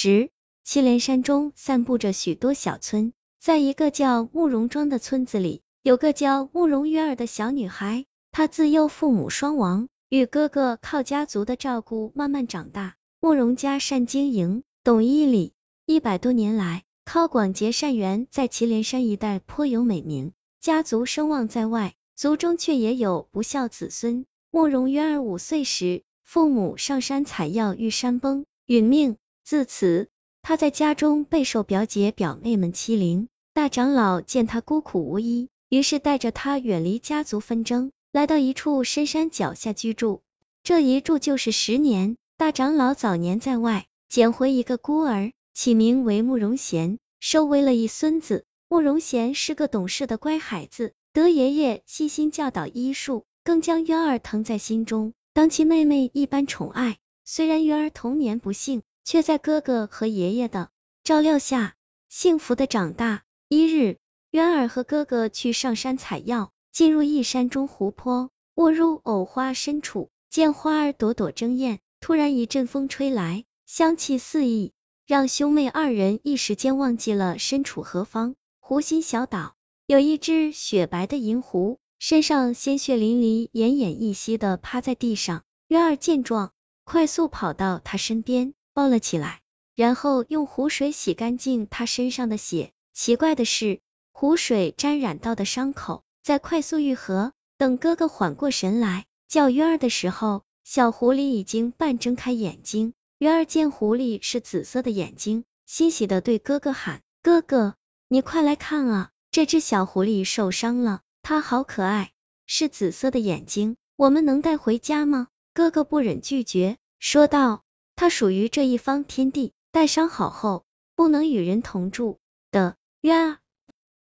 十，祁连山中散布着许多小村，在一个叫慕容庄的村子里，有个叫慕容月儿的小女孩，她自幼父母双亡，与哥哥靠家族的照顾慢慢长大。慕容家善经营，懂医理，一百多年来，靠广结善缘，在祁连山一带颇有美名，家族声望在外，族中却也有不孝子孙。慕容渊儿五岁时，父母上山采药遇山崩，殒命。自此，他在家中备受表姐表妹们欺凌。大长老见他孤苦无依，于是带着他远离家族纷争，来到一处深山脚下居住。这一住就是十年。大长老早年在外捡回一个孤儿，起名为慕容贤，收为了一孙子。慕容贤是个懂事的乖孩子，得爷爷细心教导医术，更将渊儿疼在心中，当其妹妹一般宠爱。虽然渊儿童年不幸。却在哥哥和爷爷的照料下，幸福的长大。一日，渊儿和哥哥去上山采药，进入一山中湖泊，卧入藕花深处，见花儿朵朵争艳。突然一阵风吹来，香气四溢，让兄妹二人一时间忘记了身处何方。湖心小岛有一只雪白的银狐，身上鲜血淋漓，奄奄一息的趴在地上。渊儿见状，快速跑到他身边。抱了起来，然后用湖水洗干净他身上的血。奇怪的是，湖水沾染到的伤口在快速愈合。等哥哥缓过神来叫鱼儿的时候，小狐狸已经半睁开眼睛。鱼儿见狐狸是紫色的眼睛，欣喜的对哥哥喊：“哥哥，你快来看啊！这只小狐狸受伤了，它好可爱，是紫色的眼睛，我们能带回家吗？”哥哥不忍拒绝，说道。它属于这一方天地，待伤好后，不能与人同住的。渊儿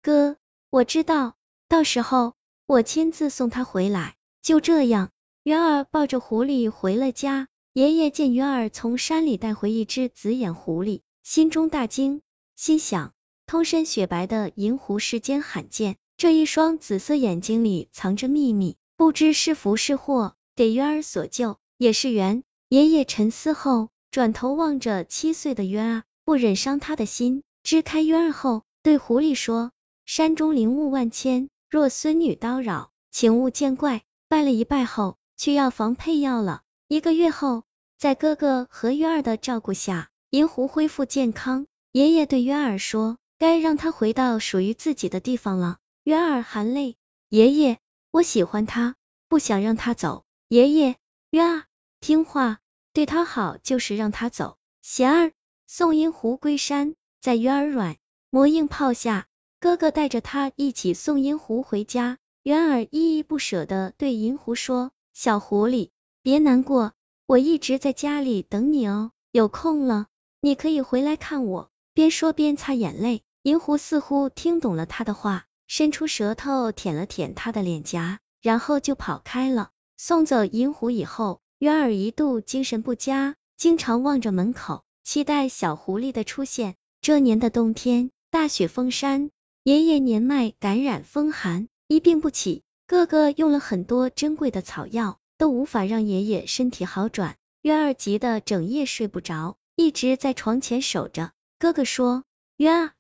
哥，我知道，到时候我亲自送他回来。就这样，渊儿抱着狐狸回了家。爷爷见渊儿从山里带回一只紫眼狐狸，心中大惊，心想：通身雪白的银狐世间罕见，这一双紫色眼睛里藏着秘密，不知是福是祸，给渊儿所救也是缘。爷爷沉思后，转头望着七岁的渊儿，不忍伤他的心，支开渊儿后，对狐狸说：“山中灵物万千，若孙女叨扰，请勿见怪。”拜了一拜后，去药房配药了。一个月后，在哥哥和渊儿的照顾下，银狐恢复健康。爷爷对渊儿说：“该让他回到属于自己的地方了。”渊儿含泪：“爷爷，我喜欢他，不想让他走。”爷爷，渊儿。听话，对他好就是让他走。贤儿送银狐归山，在渊儿软磨硬泡下，哥哥带着他一起送银狐回家。渊儿依依不舍的对银狐说：“小狐狸，别难过，我一直在家里等你哦，有空了你可以回来看我。”边说边擦眼泪。银狐似乎听懂了他的话，伸出舌头舔了舔他的脸颊，然后就跑开了。送走银狐以后。渊儿一度精神不佳，经常望着门口，期待小狐狸的出现。这年的冬天，大雪封山，爷爷年迈，感染风寒，一病不起。哥哥用了很多珍贵的草药，都无法让爷爷身体好转。渊儿急得整夜睡不着，一直在床前守着。哥哥说：“渊儿，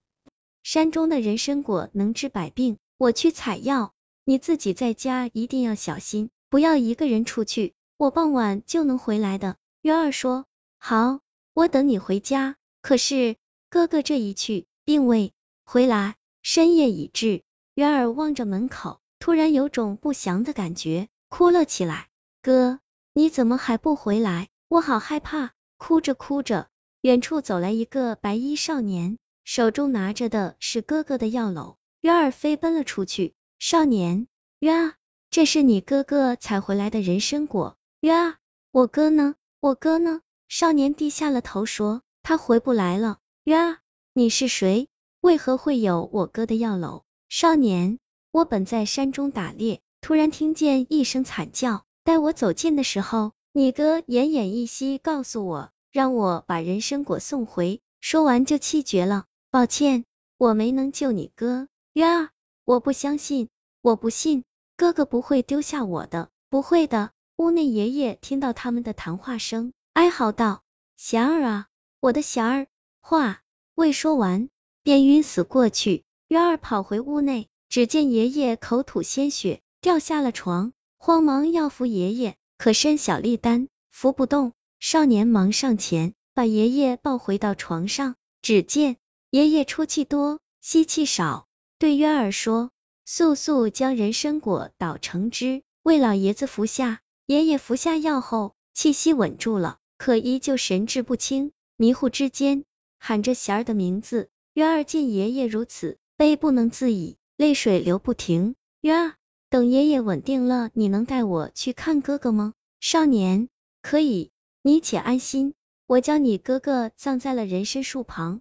山中的人参果能治百病，我去采药，你自己在家一定要小心，不要一个人出去。”我傍晚就能回来的。渊儿说：“好，我等你回家。”可是哥哥这一去，并未回来。深夜已至，渊儿望着门口，突然有种不祥的感觉，哭了起来。哥，你怎么还不回来？我好害怕。哭着哭着，远处走来一个白衣少年，手中拿着的是哥哥的药篓。渊儿飞奔了出去。少年，渊儿，这是你哥哥采回来的人参果。渊儿，我哥呢？我哥呢？少年低下了头说：“他回不来了。”渊儿，你是谁？为何会有我哥的药篓？少年，我本在山中打猎，突然听见一声惨叫，待我走近的时候，你哥奄奄一息，告诉我让我把人参果送回。说完就气绝了。抱歉，我没能救你哥。渊儿，我不相信，我不信，哥哥不会丢下我的，不会的。屋内爷爷听到他们的谈话声，哀嚎道：“霞儿啊，我的霞儿，话未说完，便晕死过去。渊儿跑回屋内，只见爷爷口吐鲜血，掉下了床，慌忙要扶爷爷，可身小力单，扶不动。少年忙上前，把爷爷抱回到床上。只见爷爷出气多，吸气少，对渊儿说：“速速将人参果捣成汁，为老爷子服下。”爷爷服下药后，气息稳住了，可依旧神志不清，迷糊之间喊着贤儿的名字。渊儿见爷爷如此。悲不能自已，泪水流不停。渊儿，等爷爷稳定了，你能带我去看哥哥吗？少年，可以，你且安心，我将你哥哥葬在了人参树旁，